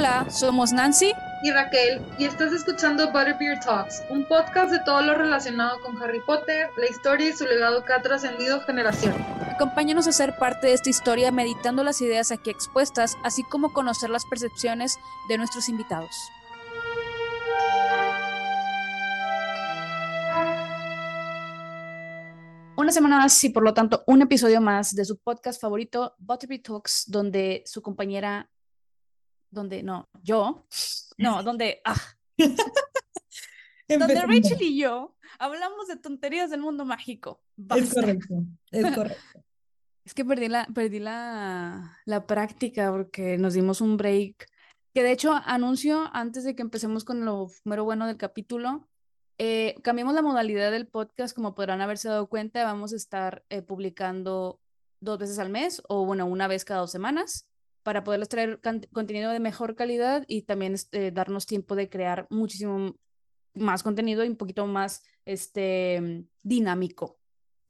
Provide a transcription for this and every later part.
Hola, somos Nancy y Raquel y estás escuchando Butterbeer Talks, un podcast de todo lo relacionado con Harry Potter, la historia y su legado que ha trascendido generaciones. Acompáñanos a ser parte de esta historia meditando las ideas aquí expuestas, así como conocer las percepciones de nuestros invitados. Una semana más y por lo tanto un episodio más de su podcast favorito, Butterbeer Talks, donde su compañera donde, no, yo, no, donde, ah, donde Rachel y yo hablamos de tonterías del mundo mágico. Es correcto, es correcto. Es que perdí la, perdí la, la práctica porque nos dimos un break. Que de hecho, anuncio antes de que empecemos con lo número bueno del capítulo, eh, cambiamos la modalidad del podcast, como podrán haberse dado cuenta, vamos a estar eh, publicando dos veces al mes o bueno, una vez cada dos semanas para poderles traer contenido de mejor calidad y también este, darnos tiempo de crear muchísimo más contenido y un poquito más este, dinámico.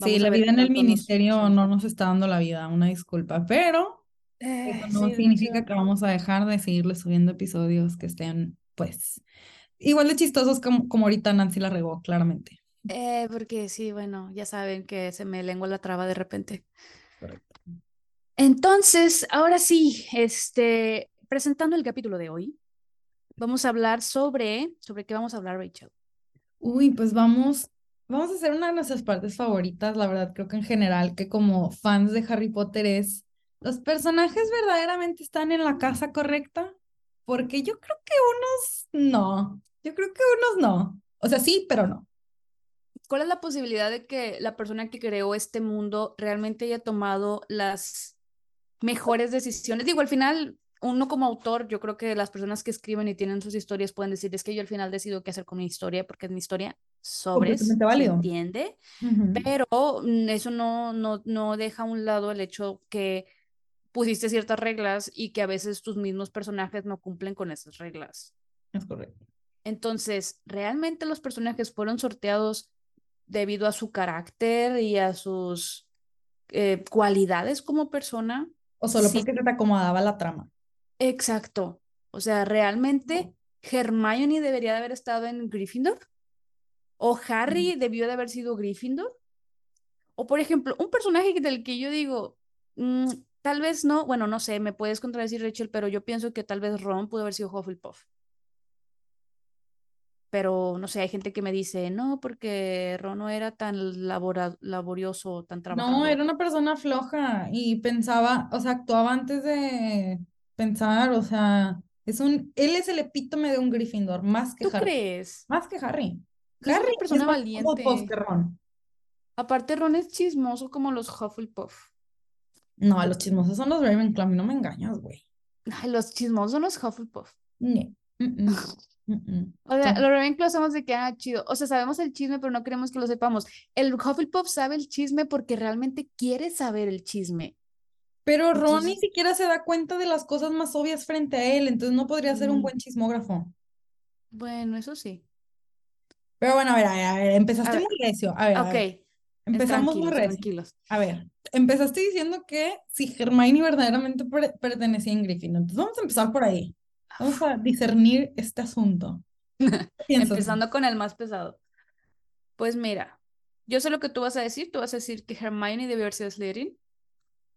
sí, la vida en el ministerio no nos está dando la vida, una disculpa, pero eso no significa que vamos a dejar de seguirles subiendo episodios que estén, pues, igual de chistosos como, como ahorita Nancy la regó, claramente. Eh, porque sí, bueno, ya saben que se me lengua la traba de repente. Entonces, ahora sí, este, presentando el capítulo de hoy, vamos a hablar sobre, ¿sobre qué vamos a hablar, Rachel? Uy, pues vamos, vamos a hacer una de nuestras partes favoritas, la verdad, creo que en general, que como fans de Harry Potter es, ¿los personajes verdaderamente están en la casa correcta? Porque yo creo que unos no, yo creo que unos no. O sea, sí, pero no. ¿Cuál es la posibilidad de que la persona que creó este mundo realmente haya tomado las mejores decisiones. Digo, al final, uno como autor, yo creo que las personas que escriben y tienen sus historias pueden decir, es que yo al final decido qué hacer con mi historia, porque es mi historia sobre ¿se entiende? Pero mm, eso no, no, no deja a un lado el hecho que pusiste ciertas reglas y que a veces tus mismos personajes no cumplen con esas reglas. Es correcto. Entonces, ¿realmente los personajes fueron sorteados debido a su carácter y a sus eh, cualidades como persona? O solo porque se te acomodaba la trama. Exacto. O sea, realmente Hermione debería de haber estado en Gryffindor. O Harry debió de haber sido Gryffindor. O por ejemplo, un personaje del que yo digo, mm, tal vez no, bueno, no sé, me puedes contradecir Rachel, pero yo pienso que tal vez Ron pudo haber sido Hufflepuff pero no sé, hay gente que me dice, no, porque Ron no era tan laborioso, tan trabajador. No, era una persona floja y pensaba, o sea, actuaba antes de pensar, o sea, es un, él es el epítome de un Gryffindor, más que ¿Tú Harry. crees? Más que Harry. Harry es una persona valiente. Que Ron. Aparte, Ron es chismoso como los Hufflepuff. No, los chismosos son los Ravenclaw, no me engañas, güey. Los chismosos son los Hufflepuff. No. O sea, lo Ravenclaw hacemos de que, ah, chido. O sea, sabemos el chisme, pero no queremos que lo sepamos. El Hufflepuff sabe el chisme porque realmente quiere saber el chisme. Pero Ron ni siquiera se da cuenta de las cosas más obvias frente a él, entonces no podría ser un mm. buen chismógrafo. Bueno, eso sí. Pero bueno, a ver, a ver, empezaste muy recio. A ver, ok. Empezamos muy recio. Tranquilos. A ver, empezaste diciendo que si Hermione verdaderamente pertenecía a Gryffindor, entonces vamos a empezar por ahí. Vamos a discernir este asunto. Empezando con el más pesado. Pues mira, yo sé lo que tú vas a decir. Tú vas a decir que Hermione debió haber sido Slytherin.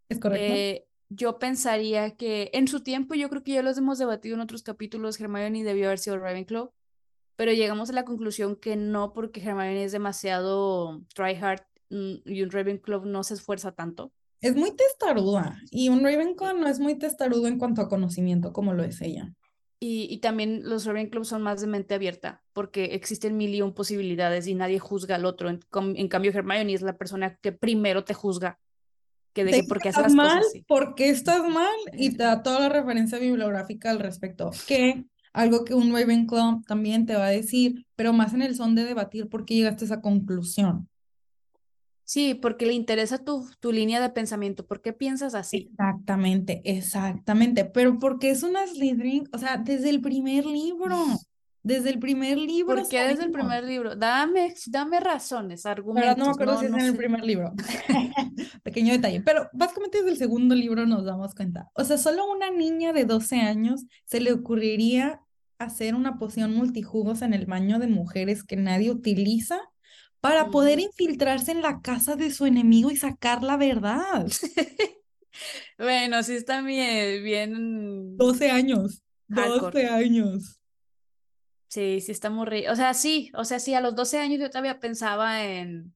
Es correcto. Eh, yo pensaría que en su tiempo, yo creo que ya los hemos debatido en otros capítulos, Hermione debió haber sido Ravenclaw, pero llegamos a la conclusión que no, porque Hermione es demasiado tryhard mm, y un Ravenclaw no se esfuerza tanto. Es muy testaruda y un Ravenclaw no es muy testarudo en cuanto a conocimiento como lo es ella. Y, también los Ravenclaw son más de mente abierta, porque existen mil y un posibilidades y nadie juzga al otro. En, cambio, Hermione es la persona que primero te juzga. Que de que porque estás mal, porque estás mal, y te da toda la referencia bibliográfica al respecto. Que algo que un Ravenclaw también te va a decir, pero más en el son de debatir por qué llegaste a esa conclusión. Sí, porque le interesa tu, tu línea de pensamiento. ¿Por qué piensas así? Exactamente, exactamente. Pero porque es una Slytherin, o sea, desde el primer libro. Desde el primer libro. ¿Por qué desde el primer libro? Dame, dame razones, argumentos. no me acuerdo si es no en el primer libro. Pequeño detalle. Pero básicamente desde el segundo libro nos damos cuenta. O sea, solo una niña de 12 años se le ocurriría hacer una poción multijugos en el baño de mujeres que nadie utiliza para poder infiltrarse en la casa de su enemigo y sacar la verdad. Bueno, sí está bien, bien. 12 años. Hardcore. 12 años. Sí, sí está muy ri- O sea, sí, o sea, sí, a los 12 años yo todavía pensaba en,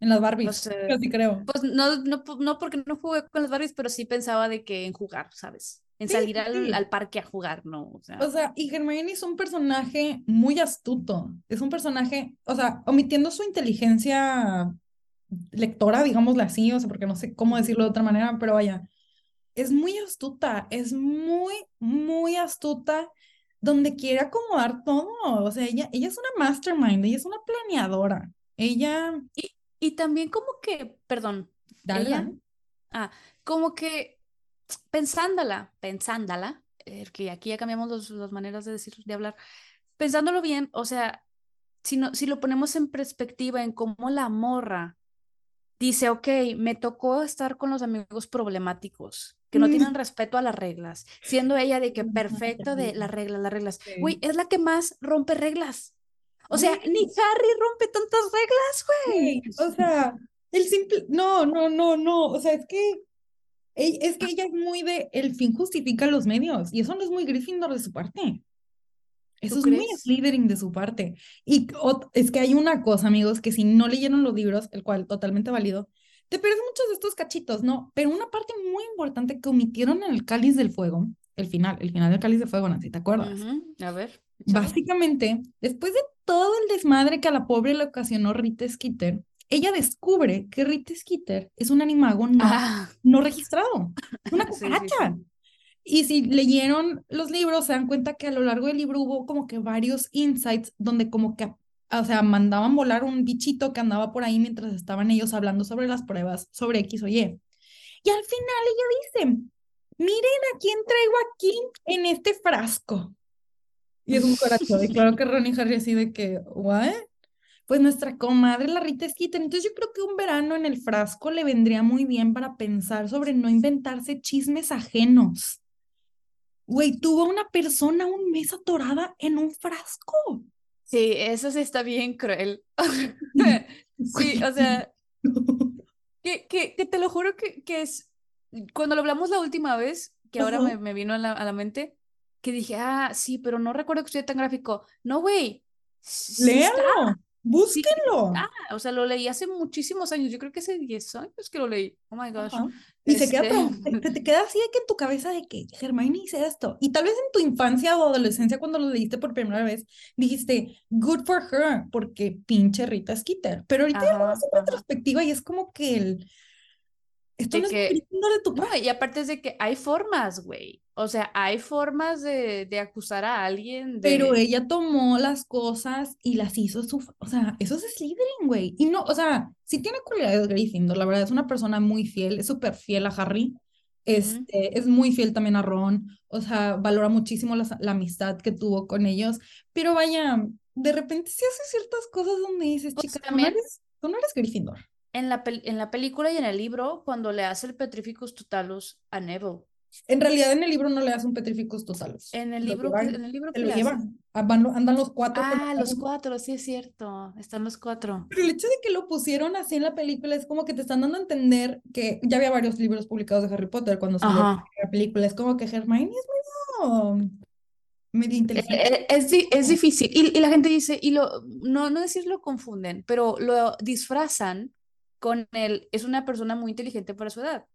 En las no Barbies. sé, sí creo. pues no, no, no porque no jugué con las Barbies, pero sí pensaba de que en jugar, ¿sabes? En salir sí, al, parque a jugar, ¿no? O sea, O sea, y Hermione es un personaje muy astuto. Es un personaje, o sea, omitiendo su inteligencia lectora, digámosle así, o sea, porque no sé cómo decirlo de otra manera, pero vaya, es muy astuta, es muy, muy astuta donde quiere acomodar todo. O sea, ella, ella es una mastermind, ella es una planeadora. Ella, y, y también como que, perdón, dale, ella, dale. ah, como que pensándola, pensándola, eh, que aquí ya cambiamos los- las maneras de decir, de hablar, pensándolo bien, o sea, si, no, si lo ponemos en perspectiva en cómo la morra dice, ok, me tocó estar con los amigos problemáticos, que no Mm. tienen respeto a las reglas, siendo ella de que perfecto de las reglas, las reglas. Güey, es la que más rompe reglas. O sea, ni Harry rompe tantas reglas, güey. Sí, o sea, el simple, no, no, no, no, o sea, es que, es que ella es muy de, el fin justifica los medios, y eso no es muy Gryffindor de su parte, eso ¿Tú es muy crees? Slytherin de su parte, y es que hay una cosa, amigos, que si no leyeron los libros, el cual totalmente válido, te pierdes muchos de estos cachitos, ¿no? Pero una parte muy importante que omitieron en el Cáliz del Fuego, el final, el final del Cáliz del Fuego, Nancy, ¿te acuerdas? A ver. Básicamente, después de todo el desmadre que a la pobre le ocasionó Rita Skeeter, ella descubre que Rita Skeeter es un animago no, Ah, no registrado, una sí, cucaracha. sí. Y si leyeron los libros, se dan cuenta que a lo largo del libro hubo como que varios insights donde como que, o sea, mandaban volar un bichito que andaba por ahí mientras estaban ellos hablando sobre las pruebas, sobre X o Y. Y al final ella dice, miren a quién traigo aquí en este frasco. Y es un corazón. Y claro que Ron y Harry así de que, ¿what? Pues nuestra comadre, la Rita Skeeter. Entonces yo creo que un verano en el frasco le vendría muy bien para pensar sobre no inventarse chismes ajenos. Güey, tuvo una persona un mes atorada en un frasco. Sí, eso sí está bien cruel. Sí, o sea, que, que, que te lo juro que, que es, cuando lo hablamos la última vez, que ahora Ajá. me, me vino a la, a la mente, que dije, ah, sí, pero no recuerdo que estuviera tan gráfico. No, güey, sí está, Sí, búsquenlo. ah, o sea, lo leí hace muchísimos años, yo creo que hace 10 años que lo leí. Oh my gosh. Ajá. Y se queda, Este, te, te queda así de que en tu cabeza de que Hermione hice esto. Y tal vez en tu infancia o adolescencia, cuando lo leíste por primera vez, dijiste, good for her, porque pinche Rita Skeeter. Pero ahorita ya lo Ajá, ves en ajá. retrospectiva y es como que el. Esto De no es que, Gryffindor de tu no, y aparte es de que hay formas, güey. O sea, hay formas de, de acusar a alguien Pero de... ella tomó las cosas y las hizo su. O sea, eso es Slytherin, güey. Y no, o sea, sí tiene cualidades Gryffindor, la verdad, es una persona muy fiel, es súper fiel a Harry. Este, es muy fiel también a Ron, o sea, valora muchísimo la, la amistad que tuvo con ellos, pero vaya, de repente sí hace ciertas cosas donde dices, Pues chica, tú no también eres, tú no eres Gryffindor. en la, en la película y en el libro, cuando le hace el Petrificus Totalus a Neville. En realidad en el libro no le das un Petrificus Totalus, En el libro, llevan, en el libro lo llevan, Ah, andan los cuatro Ah, los cuatro, sí es cierto. Están los cuatro. Pero el hecho de que lo pusieron así en la película es como que te están dando a entender que ya había varios libros publicados de Harry Potter cuando salió Ajá. la película, es como que Hermione es medio, medio Eh, inteligente. eh, Es, di- es difícil. Y, y la gente dice, y lo, no, no decir lo confunden, pero lo disfrazan con el, es una persona muy inteligente para su edad.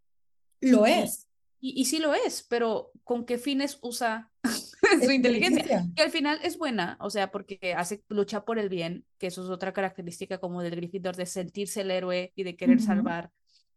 Lo es, y, y sí lo es, pero ¿con qué fines usa su inteligencia? inteligencia. Que al final es buena, o sea, porque hace, lucha por el bien, que eso es otra característica como del Gryffindor, de sentirse el héroe y de querer salvar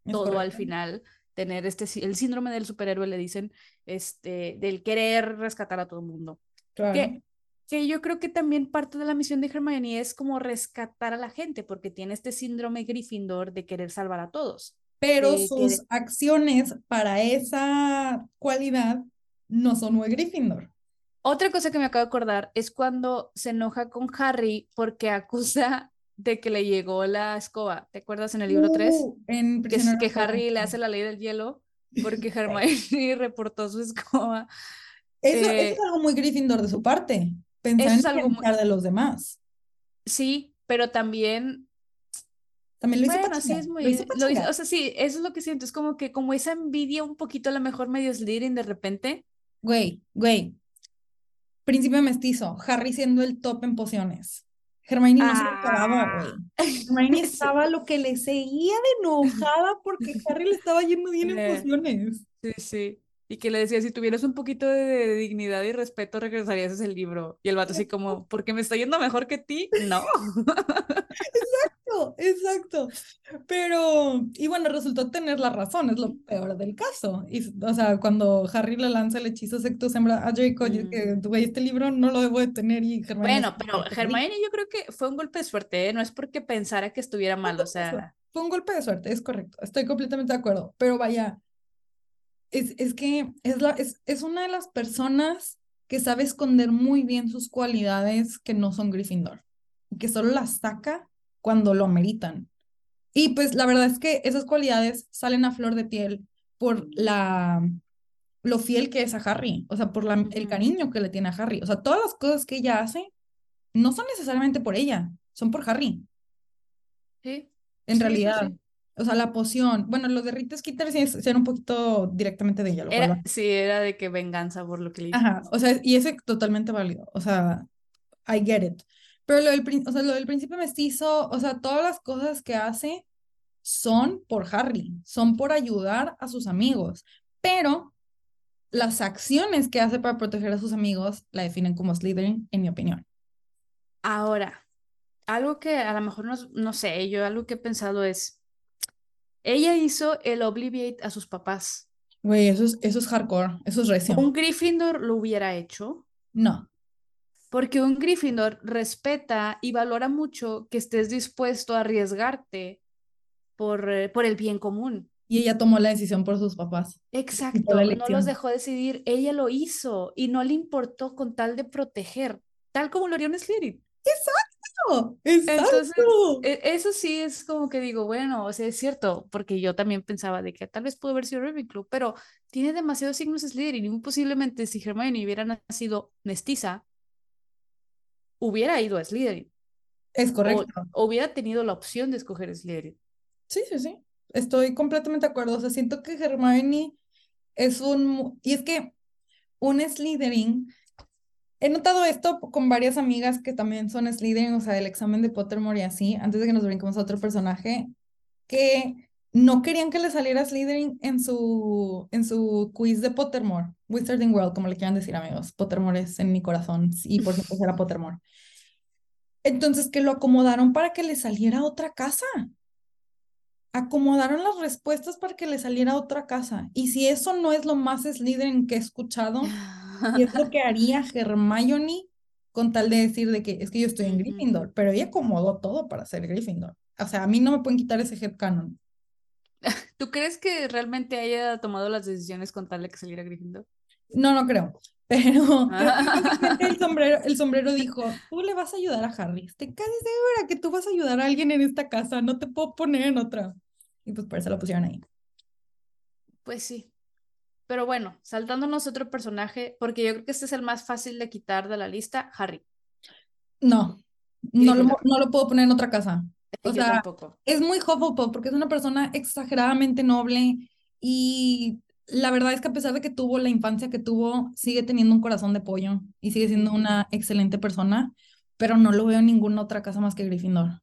Es todo al final, tener este, el síndrome del superhéroe, le dicen, este, del querer rescatar a todo el mundo. Claro. Que, que yo creo que también parte de la misión de Hermione es como rescatar a la gente, porque tiene este síndrome Gryffindor de querer salvar a todos. Pero que, sus acciones para esa cualidad no son muy Gryffindor. Otra cosa que me acabo de acordar es cuando se enoja con Harry porque acusa de que le llegó la escoba. ¿Te acuerdas en el libro 3? Uh, en Que, es- que Harry le hace la ley del hielo porque Hermione reportó su escoba. Eso, eso Eh, es algo muy Gryffindor de su parte. Pensar en es algo muy... de los demás. Sí, pero también También lo hizo Bueno, sí Pachinga. es Lo lo hizo- o sea, sí, eso es lo que siento, es como que como esa envidia un poquito a lo mejor medio Slytherin de repente. Güey, güey. Príncipe mestizo. Harry siendo el top en pociones. Hermione no se lo acababa, güey. Ah, Hermione estaba lo que le seguía de enojada porque Harry le estaba yendo bien en pociones. sí, sí. Y que le decía, si tuvieras un poquito de, de dignidad y respeto, regresarías ese libro. Y el vato así como, ¿porque me está yendo mejor que ti? No. Exacto, exacto. Pero, y bueno, resultó tener la razón, es lo peor del caso. Y, o sea, cuando Harry le lanza el hechizo secto sembra a Draco, Mm. que, güey, este libro no lo debo de tener y Hermione Bueno, pero. Hermione yo creo que fue un golpe de suerte, ¿eh? No es porque pensara que estuviera mal, o sea, Fue un golpe de suerte, es correcto, estoy completamente de acuerdo. Pero vaya, es, es que es, la, es, es una de las personas que sabe esconder muy bien sus cualidades que no son Gryffindor, y que solo las saca cuando lo ameritan. Y pues la verdad es que esas cualidades salen a flor de piel por la, lo fiel que es a Harry, o sea, por la, el cariño que le tiene a Harry. O sea, todas las cosas que ella hace no son necesariamente por ella, son por Harry, Sí, en sí, realidad. sí. O sea, la poción, bueno, lo de Rita Skeeter sí era un poquito directamente de ella, lo Era, sí, era de que venganza por lo que le hizo. Ajá, o sea, y ese totalmente válido, o sea, I get it. Pero lo del, o sea, lo del príncipe mestizo, o sea, todas las cosas que hace son por Harry, son por ayudar a sus amigos, pero las acciones que hace para proteger a sus amigos la definen como Slytherin, en mi opinión. Ahora, algo que a lo mejor no, no sé, yo algo que he pensado es, ella hizo el Obliviate a sus papás. Güey, eso es, eso es hardcore, eso es recio. Un Gryffindor lo hubiera hecho, No, porque un Gryffindor respeta y valora mucho que estés dispuesto a arriesgarte por, eh, por el bien común. y ella tomó la decisión por sus papás, Exacto, no los dejó decidir, ella lo hizo y no le importó con tal de proteger, tal como lo haría un Slytherin. ¡Exacto! Entonces, ¡Exacto! e- eso sí es como que digo, bueno, o sea, es cierto, porque yo también pensaba de que tal vez pudo haber sido Ravenclaw, pero tiene demasiados signos Slytherin y posiblemente si Hermione hubiera nacido mestiza, hubiera ido a Slytherin Es correcto. o hubiera tenido la opción de escoger Slytherin. Sí, sí, sí. Estoy completamente de acuerdo. O sea, siento que Hermione es un... Y es que un Slytherin... He notado esto con varias amigas que también son Slytherin, o sea, del examen de Pottermore y así, antes de que nos brinquemos a otro personaje, que no querían que le saliera Slytherin en su, en su quiz de Pottermore. Wizarding World, como le quieran decir, amigos. Pottermore es en mi corazón y por siempre será Pottermore. Entonces, que lo acomodaron para que le saliera otra casa acomodaron las respuestas para que le saliera otra casa. Y si eso no es lo más Slytherin que he escuchado, y es lo que haría Hermione con tal de decir de que es que yo estoy en. Gryffindor, pero ella acomodó todo para ser Gryffindor. O sea, a mí no me pueden quitar ese headcanon. ¿Tú crees que realmente haya tomado las decisiones con tal de que saliera Gryffindor? No, no creo. Pero básicamente el sombrero, el sombrero dijo, tú le vas a ayudar a Harry. Estoy casi segura que tú vas a ayudar a alguien en esta casa. No te puedo poner en otra. Y pues por eso lo pusieron ahí. Pues sí. Pero bueno, saltándonos otro personaje, porque yo creo que este es el más fácil de quitar de la lista, Harry. No, no lo, no lo puedo poner en otra casa. O yo sea, tampoco. es muy Hufflepuff porque es una persona exageradamente noble y la verdad es que a pesar de que tuvo la infancia que tuvo, sigue teniendo un corazón de pollo y sigue siendo una excelente persona, pero no lo veo en ninguna otra casa más que Gryffindor.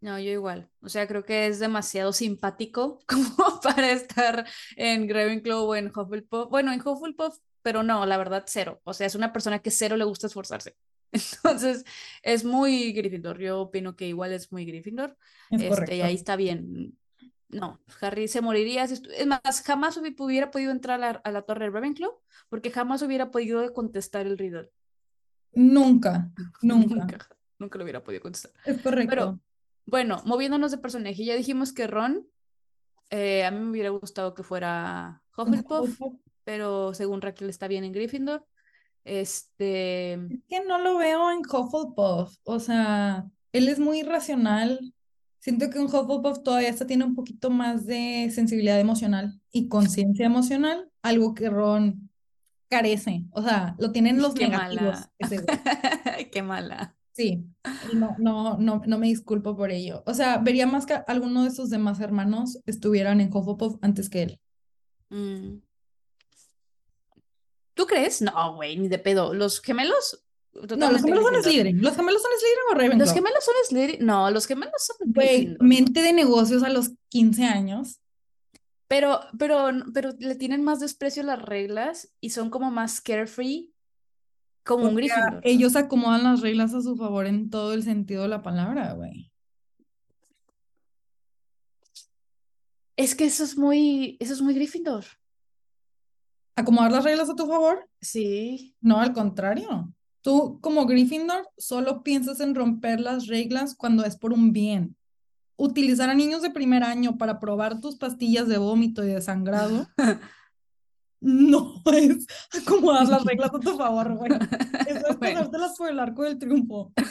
No, yo igual. O sea, creo que es demasiado simpático como para estar en Ravenclaw o en Hufflepuff. Bueno, en Hufflepuff, pero no, la verdad, cero. O sea, es una persona que cero le gusta esforzarse. Entonces, es muy Gryffindor. Yo opino que igual es muy Gryffindor. Es Este, y ahí está bien. No, Harry se moriría. Es más, jamás hubi- hubiera podido entrar a la, a la torre de Ravenclaw porque jamás hubiera podido contestar el riddle. Nunca, nunca. Nunca, nunca lo hubiera podido contestar. Es correcto. Pero bueno, moviéndonos de personaje, ya dijimos que Ron, eh, a mí me hubiera gustado que fuera Un Hufflepuff, pero según Raquel está bien en Gryffindor. Este. Es que no lo veo en Hufflepuff. O sea, él es muy irracional. Siento que en Hufflepuff todavía hasta tiene un poquito más de sensibilidad emocional y conciencia emocional, algo que Ron carece. O sea, lo tienen los Qué negativos. mala. Qué mala. Sí, no, no, no, no me disculpo por ello. O sea, vería más que alguno de sus demás hermanos estuvieran en Hufflepuff antes que él. Mm. ¿Tú crees? No, güey, ni de pedo. Los gemelos. No, los gemelos son. Slytherin. ¿Los gemelos son Slytherin o Ravenclaw? Los gemelos son Slytherin. No, los gemelos son Güey, mente de negocios a los 15 años. Pero, pero, pero le tienen más desprecio a las reglas y son como más carefree, como un Gryffindor. ellos acomodan las reglas a su favor en todo el sentido de la palabra, güey. Es que eso es muy, eso es muy Gryffindor. ¿Acomodar las reglas a tu favor? Sí. No, al contrario. Tú, como Gryffindor, solo piensas en romper las reglas cuando es por un bien. Utilizar a niños de primer año para probar tus pastillas de vómito y de sangrado no es acomodar las reglas a tu favor, güey. Eso es pasártelas por el arco del triunfo.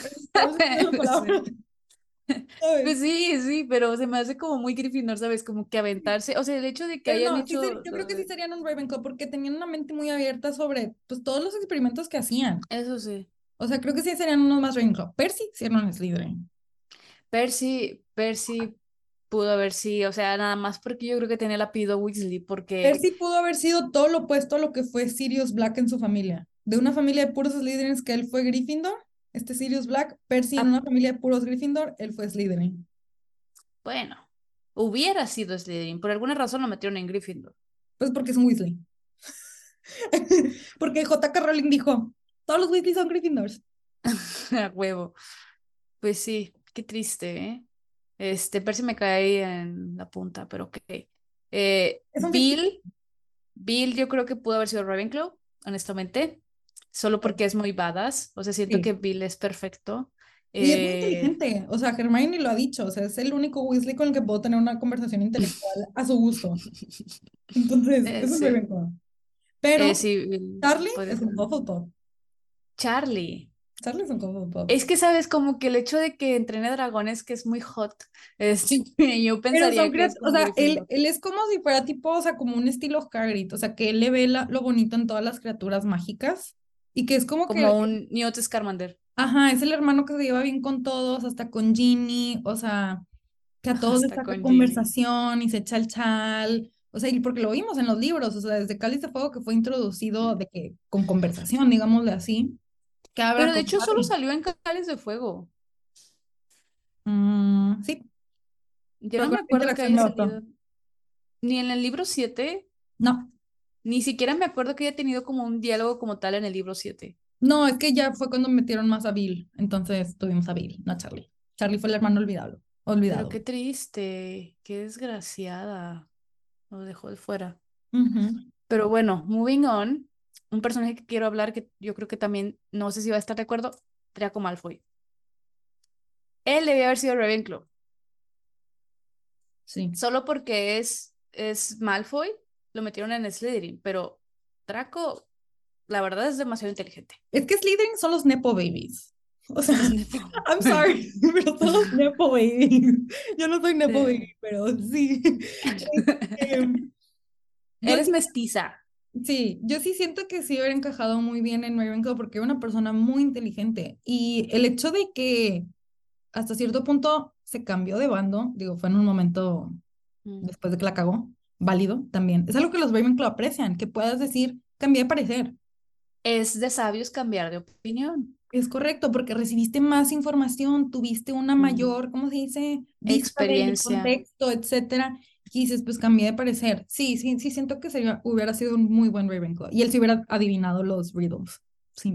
Pues sí, sí, pero se me hace como muy Gryffindor, ¿sabes? Como que aventarse, o sea, el hecho de que Pero hayan no, hecho yo creo que sí serían un Ravenclaw porque tenían una mente muy abierta sobre pues, todos los experimentos que hacían. Eso sí. O sea, creo que sí serían unos más Ravenclaw. Percy sí era un Slytherin. Percy, Percy pudo haber sido, o sea, nada más porque yo creo que tenía el apellido Weasley, porque Percy pudo haber sido todo lo opuesto a lo que fue Sirius Black en su familia. De una familia de puros Slytherins que él fue Gryffindor, este Sirius Black, Percy en Ah. una familia de puros Gryffindor, él fue Slytherin. bueno, hubiera sido Slytherin, por alguna razón lo metieron en Gryffindor. Pues porque es un Weasley. Porque J.K. Rowling dijo, todos los Weasley son Gryffindors. A huevo. Pues sí, qué triste, ¿eh? Este, Percy me cae en la punta, pero ok. Eh, Bill, Bill yo creo que pudo haber sido Ravenclaw, honestamente, solo porque es muy badass, o sea, siento Sí. que Bill es perfecto. Y es muy Eh, inteligente. O sea, Hermione lo ha dicho. O sea, es el único Weasley con el que puedo tener una conversación intelectual a su gusto. Entonces, Eh, eso es sí. Ravenclaw. Pero eh, sí, Charlie es un Hufflepuff. Charlie. Es. Es que, ¿sabes? Como que el hecho de que entrene dragones, que es muy hot, este, yo Pero pensaría son que es o como sea, él, él es como si fuera tipo, o sea, como un estilo Hagrid, o sea, que él le ve la- lo bonito en todas las criaturas mágicas y que es como que, Como un Newt Scamander. ajá, es el hermano que se lleva bien con todos, hasta con Ginny, o sea, que a todos les saca con Ginny. conversación y se echa el chal, o sea, y porque lo vimos en los libros, o sea, desde Cáliz de Fuego que fue introducido de que con conversación, digámosle así, que habla Pero de hecho solo salió en Cáliz de Fuego. Mm, sí, Yo no me acuerdo que haya salido. Ni en el libro 7, no, ni siquiera me acuerdo que haya tenido como un diálogo como tal en el libro 7. No, es que ya fue cuando metieron más a Bill. Entonces tuvimos a Bill, no a Charlie. Charlie fue el hermano olvidado. Pero Olvidado. qué triste, qué desgraciada. Lo dejó de fuera. Pero bueno, moving on. Un personaje que quiero hablar que yo creo que también, no sé si va a estar de acuerdo, Draco Malfoy. Él debía haber sido Ravenclaw. Sí. Solo porque es, es Malfoy, lo metieron en Slytherin, pero Draco, la verdad, es demasiado inteligente. Es que Slytherin son los Nepo Babies. O sea. I'm sorry, pero son los Nepo Babies. Yo no soy Nepo Sí. Baby, pero sí. Yo Eres mestiza. Sí, yo sí siento que sí hubiera encajado muy bien en Ravenclaw porque es una persona muy inteligente. Y el hecho de que hasta cierto punto se cambió de bando, digo, fue en un momento Mm. después de que la cagó, válido también. Es algo que los Ravenclaw aprecian, que puedas decir, cambié de parecer. Es de sabios cambiar de opinión. Es correcto, porque recibiste más información, tuviste una Mm. mayor, ¿cómo se dice? Vista Experiencia. contexto, etcétera. Y dices, pues cambié de parecer. Sí, sí, sí, siento que sería, hubiera sido un muy buen Ravenclaw. Y él se hubiera adivinado los riddles.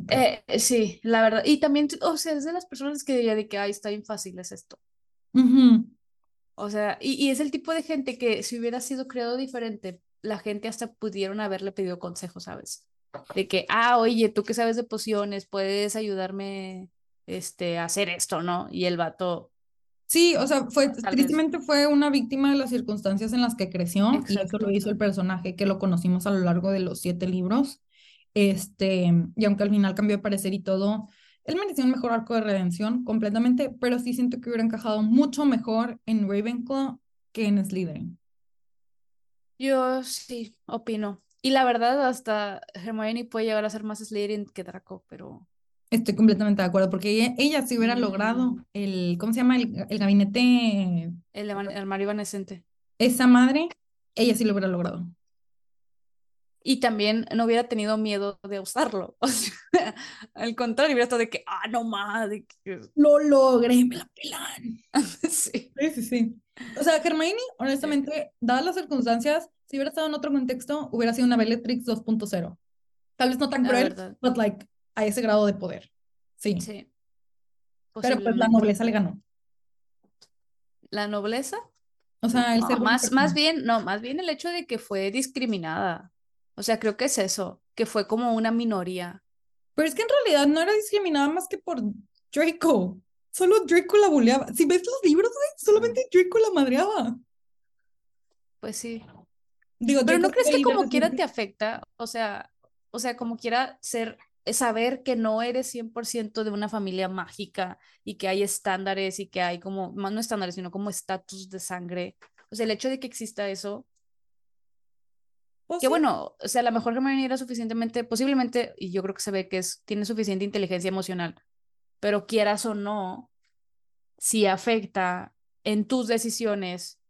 Pedo. Eh, sí, la verdad. Y también, o sea, es de las personas que diría de que, ay, está bien fácil, es esto. Ujú. O sea, y, y es el tipo de gente que si hubiera sido creado diferente, la gente hasta pudieron haberle pedido consejo, ¿sabes? De que, ah, oye, tú que sabes de pociones, puedes ayudarme este, a hacer esto, ¿no? Y el vato, Sí, o sea, fue, Tal vez. tristemente fue una víctima de las circunstancias en las que creció y eso lo hizo el personaje que lo conocimos a lo largo de los siete libros. Este, y aunque al final cambió de parecer y todo, él merecía un mejor arco de redención completamente, pero sí siento que hubiera encajado mucho mejor en Ravenclaw que en Slytherin. Yo sí, opino. Y la verdad, hasta Hermione puede llegar a ser más Slytherin que Draco, pero... Estoy completamente de acuerdo, porque ella, sí hubiera logrado Mm. el, ¿cómo se llama? El, el gabinete, El armario evanescente. esa madre, ella sí lo hubiera logrado. Y también no hubiera tenido miedo de usarlo. O sea, al contrario, hubiera estado de que, ah, no más, de que... Lo logré, me la pelan. sí. Sí, sí, sí. O sea, Hermione, honestamente, dadas las circunstancias, si hubiera estado en otro contexto, hubiera sido una Bellatrix 2.0. Tal vez no tan La cruel, verdad. but like a ese grado de poder. Sí. Sí. Pero pues la nobleza le ganó. ¿La nobleza? O sea, el No, ser buena más, más bien, no, más bien el hecho de que fue discriminada. O sea, creo que es eso, que fue como una minoría. Pero es que en realidad no era discriminada más que por Draco. Solo Draco la buleaba. Si ves los libros, solamente Draco la madreaba. Pues sí. Digo, Pero Draco ¿no crees que como quiera te afecta? O sea, o sea, como quiera ser, saber que no eres 100% de una familia mágica y que hay estándares y que hay como, más no estándares, sino como estatus de sangre. O sea, el hecho de que exista eso, Pues que sí. bueno, o sea, a lo mejor Hermione era suficientemente, posiblemente, y yo creo que se ve que es, tiene suficiente inteligencia emocional, pero quieras o no, si afecta en tus decisiones,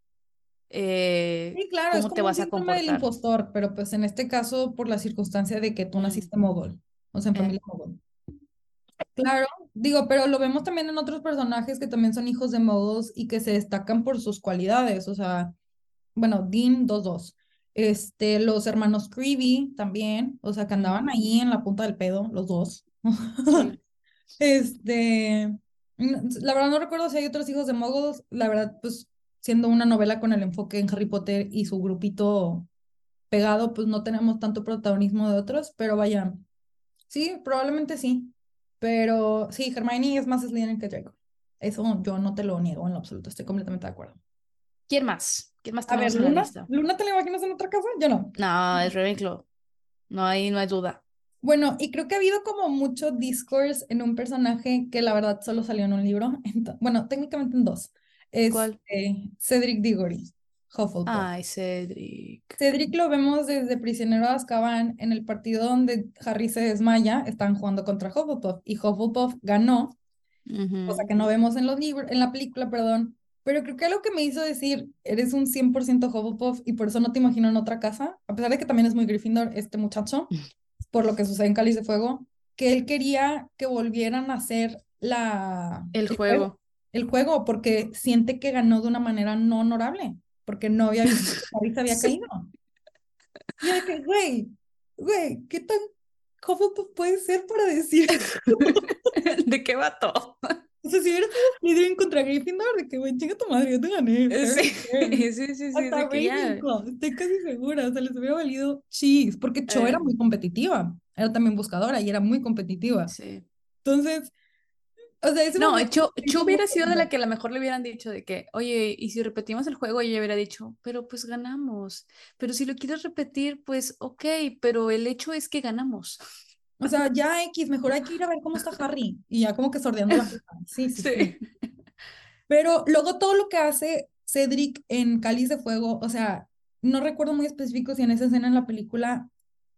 eh, Sí, claro, es cómo te como un vas a síndrome del comportar. impostor, pero pues en este caso por la circunstancia de que tú naciste mogol, o sea, en Eh. familia mogol. Claro, digo, pero lo vemos también en otros personajes que también son hijos de mogols y que se destacan por sus cualidades, o sea, bueno, Dean 2-2. Este, los hermanos Creevy también, o sea, que andaban ahí en la punta del pedo, los dos. Sí. Este, la verdad no recuerdo si hay otros hijos de muggles, la verdad, pues siendo una novela con el enfoque en Harry Potter y su grupito pegado, pues no tenemos tanto protagonismo de otros, pero vaya, sí, probablemente sí, pero sí, Hermione es más Slytherin que Draco. Eso yo no te lo niego en lo absoluto, estoy completamente de acuerdo. ¿Quién más? ¿Quién más A ver, tenemos en la Luna, lista? ¿Luna te la imaginas en otra casa? Yo no. No, es Ravenclaw. No hay, no hay duda. Bueno, y creo que ha habido como mucho discourse en un personaje que la verdad solo salió en un libro. bueno, técnicamente en dos. Es ¿Cuál? eh, Cedric Diggory, Hufflepuff. Ay, Cedric. Cedric lo vemos desde Prisionero de Azkaban en el partido donde Harry se desmaya, están jugando contra Hufflepuff y Hufflepuff ganó, cosa Ujú. que no vemos en los libros, en la película, perdón. Pero creo que algo que me hizo decir, eres un 100% Hufflepuff y por eso no te imagino en otra casa, a pesar de que también es muy Gryffindor este muchacho, por lo que sucede en Cáliz de Fuego, que él quería que volvieran a hacer la, El juego. el juego porque siente que ganó de una manera no honorable, porque no había visto que se había caído. Y yo que, güey, güey, ¿qué tan Hufflepuff puede ser para decir eso? ¿De qué va todo? O sea, si hubiera sido Slytherin contra Gryffindor, de que, güey, chinga tu madre, yo te gané. fair Sí, sí, sí, sí, Hasta que ya. Estoy casi segura, o sea, les hubiera valido cheese, porque Cho era Eh. muy competitiva, era también buscadora y era muy competitiva. Sí. Entonces, o sea, No, me Cho hizo hubiera sido de la que a lo mejor le hubieran dicho de que, oye, y si repetimos el juego, ella hubiera dicho, pero pues ganamos. Pero si lo quieres repetir, pues ok, pero el hecho es que ganamos. O sea, ya X, mejor hay que ir a ver cómo está Harry. Y ya como que sordeando la cosa. Sí, sí, sí. Sí. Pero luego todo lo que hace Cedric en Cáliz de Fuego, o sea, no recuerdo muy específico si en esa escena en la película,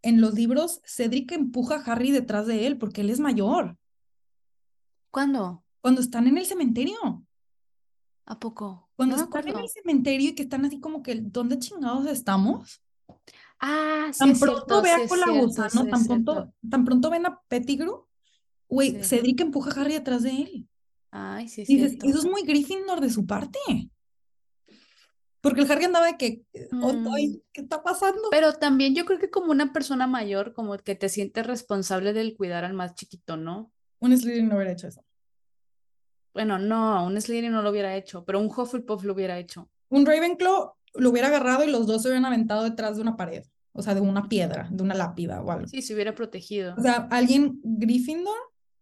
en los libros, Cedric empuja a Harry detrás de él porque él es mayor. ¿Cuándo? Cuando están en el cementerio. ¿A poco? Cuando No están en el cementerio y que están así como que, ¿dónde chingados estamos? Ah, sí Tan es pronto ve sí a es Colagusano, sí es tan pronto, tan pronto ven a Pettigrew, güey, Sí. Cedric empuja a Harry detrás de él. Ay, sí es Y dices, cierto. eso es muy Gryffindor de su parte. Porque el Harry andaba de que, oh, Mm. ¿qué está pasando? Pero también yo creo que como una persona mayor, como que te sientes responsable del cuidar al más chiquito, ¿no? Un Slytherin no hubiera hecho eso. Bueno, no, un Slytherin no lo hubiera hecho, pero un Hufflepuff lo hubiera hecho. Un Ravenclaw lo hubiera agarrado y los dos se hubieran aventado detrás de una pared. O sea, de una piedra, de una lápida o algo. Sí, se hubiera protegido. O sea, alguien Gryffindor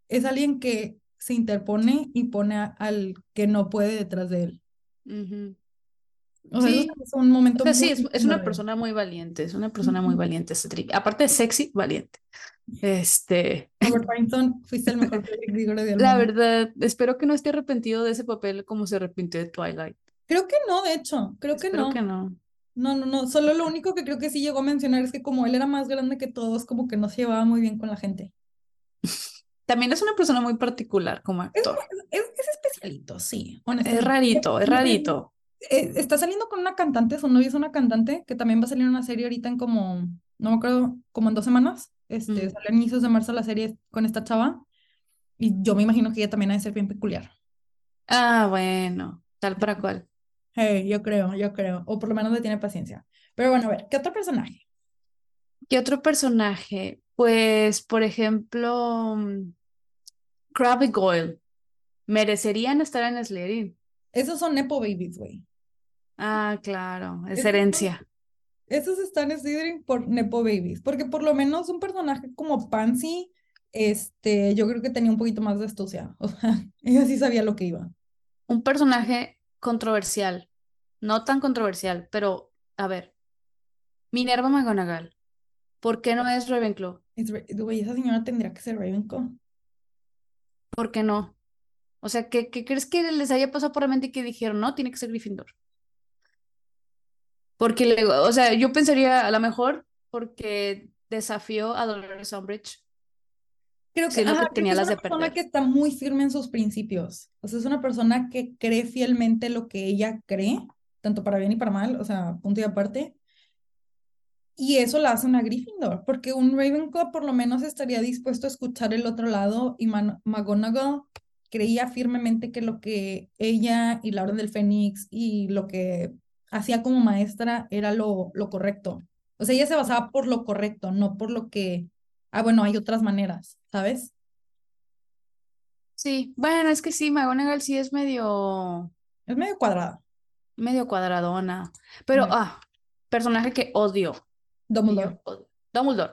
es alguien que se interpone y pone a- al que no puede detrás de él. O sea, Sí. es un momento O sea, sí, muy es, una de- persona muy valiente, es una persona muy valiente, Cedric. Aparte de sexy, valiente. Este, Robert Pattinson, fuiste el mejor del la verdad, espero que no esté arrepentido de ese papel como se arrepintió de Twilight. Creo que no, de hecho, creo que Espero no. que no. No, no, no. Solo lo único que creo que sí llegó a mencionar es que como él era más grande que todos, como que no se llevaba muy bien con la gente. También es una persona muy particular como actor. es, es especialito, sí, Es rarito, es rarito. Eh, está saliendo con una cantante, su novia es una cantante, que también va a salir en una serie ahorita en como, no me acuerdo, como en dos semanas. Este, Mm. sale a inicios de marzo la serie con esta chava. Y yo me imagino que ella también ha de ser bien peculiar. Ah, bueno, tal para cual. Hey, yo creo, yo creo. O por lo menos le tiene paciencia. Pero bueno, a ver, ¿qué otro personaje? ¿Qué otro personaje? Pues, por ejemplo, mm, Crabbe Goyle. ¿Merecerían estar en Slytherin? Esos son Nepo Babies, güey. Ah, claro, es Esos herencia. Esos están en Slytherin por Nepo Babies. Porque por lo menos un personaje como Pansy, este, yo creo que tenía un poquito más de astucia. O sea, ella sí sabía lo que iba. Un personaje controversial. No tan controversial, pero a ver. Minerva McGonagall. ¿Por qué no es Ravenclaw? Es re- Güey, esa señora tendría que ser Ravenclaw. ¿Por qué no? O sea, ¿qué, qué crees que les haya pasado por la mente y que dijeron, no, tiene que ser Gryffindor? Porque, le- o sea, yo pensaría a lo mejor porque desafió a Dolores Umbridge. Creo que, Siento que ajá, creo tenía que es las una de persona perder. que está muy firme en sus principios. O sea, es una persona que cree fielmente lo que ella cree, tanto para bien y para mal, o sea, punto y aparte. Y eso la hace una Gryffindor, porque un Ravenclaw por lo menos estaría dispuesto a escuchar el otro lado y Man- McGonagall creía firmemente que lo que ella y la Orden del Fénix y lo que hacía como maestra era lo, lo correcto. O sea, ella se basaba por lo correcto, no por lo que, ah, bueno, hay otras maneras, ¿sabes? Sí, bueno, es que sí, McGonagall sí es medio, Es medio cuadrada. medio cuadradona. Pero, ah, personaje que odio. Dumbledore. odio. Dumbledore.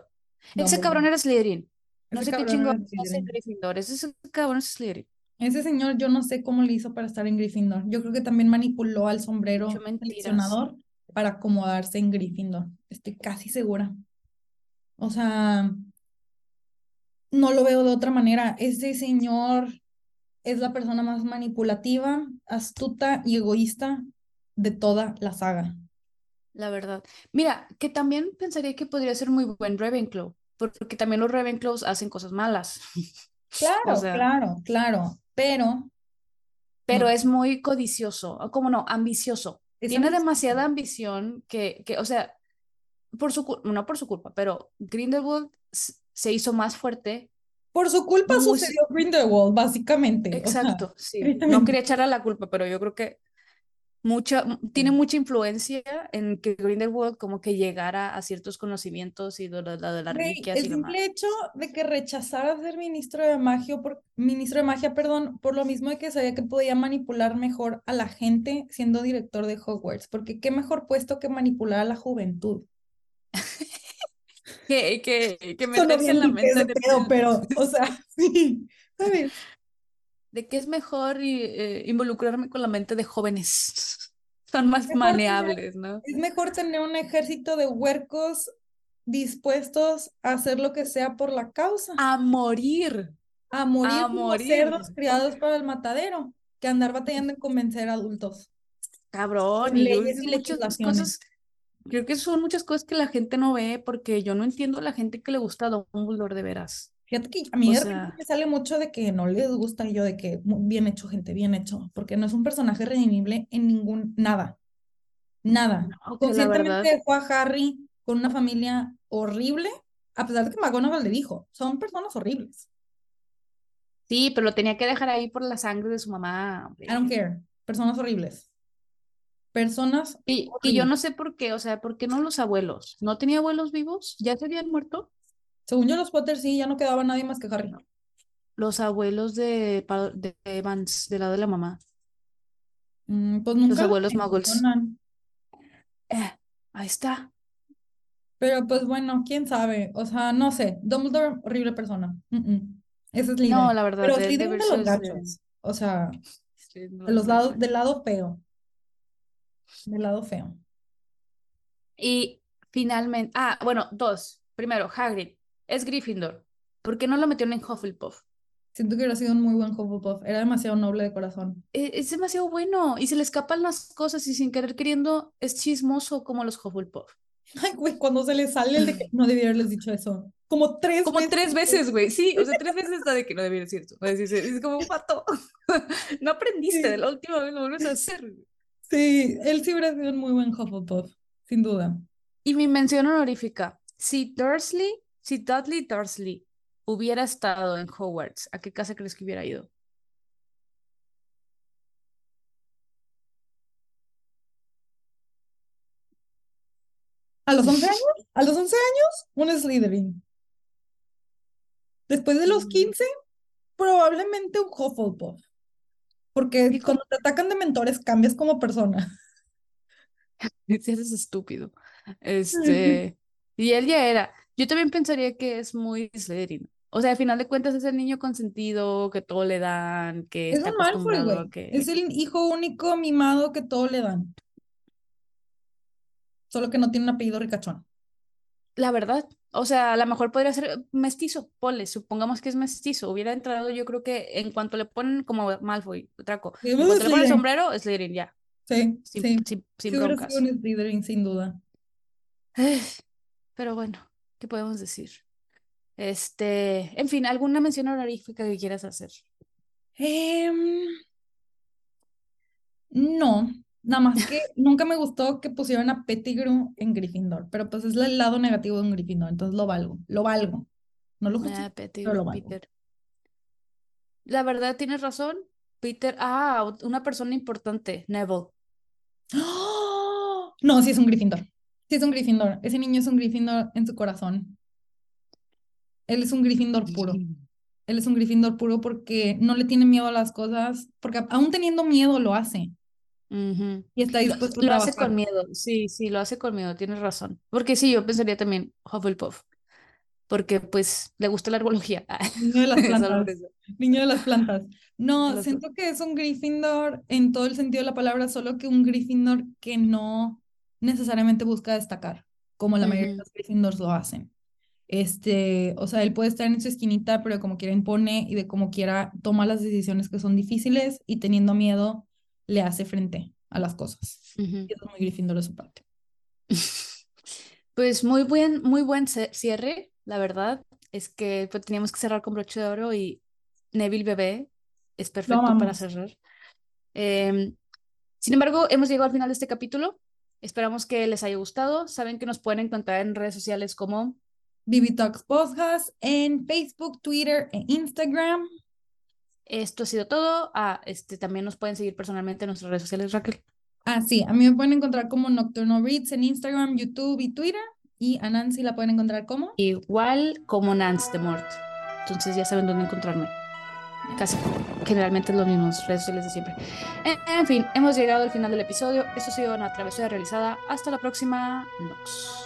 Ese cabrón era Slytherin. No Ese sé qué chingón hace. Gryffindor. Ese cabrón es Slytherin. Ese señor, yo no sé cómo le hizo para estar en Gryffindor. Yo creo que también manipuló al sombrero seleccionador para acomodarse en Gryffindor. Estoy casi segura. O sea, no lo veo de otra manera. Ese señor es la persona más manipulativa, astuta y egoísta de toda la saga. La verdad. Mira, que también pensaría que podría ser muy buen Ravenclaw, porque también los Ravenclaws hacen cosas malas. Claro, O sea, claro, claro. Pero pero no, es muy codicioso, o ¿cómo no? Ambicioso. es Tiene ambicioso. demasiada ambición que, que, o sea, por su, no por su culpa, pero Grindelwald se hizo más fuerte. Por su culpa sucedió Grindelwald, básicamente. O sea, exacto, sí. No quería echarle la culpa, pero yo creo que mucha, tiene mucha influencia en que Grindelwald como que llegara a ciertos conocimientos y de, la de las Güey, reliquias el simple hecho de que rechazara ser ministro de magia por, ministro de magia, perdón, por lo mismo de que sabía que podía manipular mejor a la gente siendo director de Hogwarts, porque qué mejor puesto que manipular a la juventud. Que, que, que meterse en la mente de, pedo, pero, o sea, sí, ¿sabes? De que es mejor eh, involucrarme con la mente de jóvenes. Son más tener, maneables, ¿no? es mejor tener un ejército de huercos dispuestos a hacer lo que sea por la causa, A morir, a morir a como morir. cerdos criados para el matadero, que andar batallando en convencer a adultos Cabrón, leyes y muchas cosas, creo que son muchas cosas que la gente no ve porque yo no entiendo a la gente que le gusta a Dumbledore de veras. Fíjate que a mí O de repente sea, me sale mucho de que no les gusta y yo de que "Mu- bien hecho, gente, bien hecho, porque no es un personaje redimible en ningún, nada, nada. no, Conscientemente verdad, dejó a Harry con una familia horrible, a pesar de que McGonagall le dijo, son personas horribles. sí, pero lo tenía que dejar ahí por la sangre de su mamá, I don't care, personas horribles. Personas Y, y yo no sé por qué, o sea, ¿por qué no los abuelos? ¿No tenía abuelos vivos? ¿Ya se habían muerto? Según yo, los Potter sí, ya no quedaba nadie más que Harry. No. Los abuelos de, de Evans, del lado de la mamá. Mm, pues Los nunca lo abuelos muggles. Eh, ahí está. Pero pues bueno, quién sabe. O sea, no sé. Dumbledore, horrible persona. Mm, mm. Ese es No, Slytherin. la verdad, Pero de, de de los gachos. O sea, Sí, no de los lados, del lado feo. Del lado feo. Y finalmente, ah, bueno, dos. Primero, Hagrid es Gryffindor. ¿Por qué no lo metieron en Hufflepuff? Siento que hubiera sido un muy buen Hufflepuff. Era demasiado noble de corazón. E- Es demasiado bueno y se le escapan las cosas y sin querer queriendo es chismoso como los Hufflepuff. Ay, güey, cuando se le sale el de que no debía haberles dicho eso. Como tres Como veces. tres veces, güey. Sí, o sea, tres veces está de que no debía decir eso. Es es como un pato. No aprendiste Sí. de la última vez, lo vuelves a hacer. Sí, él sí hubiera sido un muy buen Hufflepuff, sin duda. Y mi mención honorífica. Si Dursley, si Dudley Dursley hubiera estado en Hogwarts, ¿a qué casa crees que hubiera ido? ¿A los 11 años? ¿A los 11 años? Un Slytherin. Después de los 15, probablemente un Hufflepuff. Porque Y cuando te atacan de mentores cambias como persona. Si eres estúpido. Este, y él ya era. Yo también pensaría que es muy Slytherin. O sea, al final de cuentas es el niño consentido, que todo le dan, que Es está un Malfoy, acostumbrado güey. a que... Es el hijo único mimado que todo le dan. Solo que no tiene un apellido ricachón. La verdad, o sea, a lo mejor podría ser mestizo, Pole, supongamos que es mestizo. Hubiera entrado, yo creo que en cuanto le ponen como Malfoy, Draco, en pues, cuanto le ponen el sombrero, Slytherin, ya, Sí, sin, sí. sin, sin hubiera broncas. sido un Slytherin, sin duda. Pero bueno, ¿qué podemos decir? Este, en fin, ¿alguna mención honorífica que quieras hacer? Em, no, nada más que nunca me gustó que pusieran a Pettigrew en Gryffindor, pero pues es el lado negativo de un Gryffindor, entonces lo valgo, lo valgo. No lo Ah, justifico, pero lo valgo. Peter. La verdad, tienes razón. Peter, ah, una persona importante, Neville. ¡Ah! No, sí es un Gryffindor. Sí es un Gryffindor. Ese niño es un Gryffindor en su corazón. Él es un Gryffindor puro. Él es un Gryffindor puro porque no le tiene miedo a las cosas, porque aún teniendo miedo lo hace Ujú. y está dispuesto a Lo hace trabajar. con miedo, sí, sí, lo hace con miedo, tienes razón. Porque sí, yo pensaría también Hufflepuff, porque pues le gusta la herbología. Niño de las plantas. Niño de las plantas. No, siento que es un Gryffindor en todo el sentido de la palabra, solo que un Gryffindor que no necesariamente busca destacar, como la mayoría de los Gryffindors lo hacen. Este, o sea, él puede estar en su esquinita, pero como quiera impone y de como quiera toma las decisiones que son difíciles y teniendo miedo le hace frente a las cosas. Y eso es muy Gryffindor de su parte. Pues muy buen, muy buen cierre, la verdad. Es que pues, teníamos que cerrar con broche de oro y Neville Bebé es perfecto para cerrar. Em, sin embargo, hemos llegado al final de este capítulo. Esperamos que les haya gustado. Saben que nos pueden encontrar en redes sociales como BB Talks Podcast en Facebook, Twitter e Instagram. esto ha sido todo. Ah, este, también nos pueden seguir personalmente en nuestras redes sociales, Raquel. Ah, sí, a mí me pueden encontrar como Nocturnal Reads en Instagram, YouTube y Twitter. Y a Nancy la pueden encontrar como. Igual como Nance de Mort. Entonces ya saben dónde encontrarme. Casi generalmente los mismos redes sociales de siempre. En, en, fin, hemos llegado al final del episodio. Esto ha sido una travesía realizada. Hasta la próxima, Nox.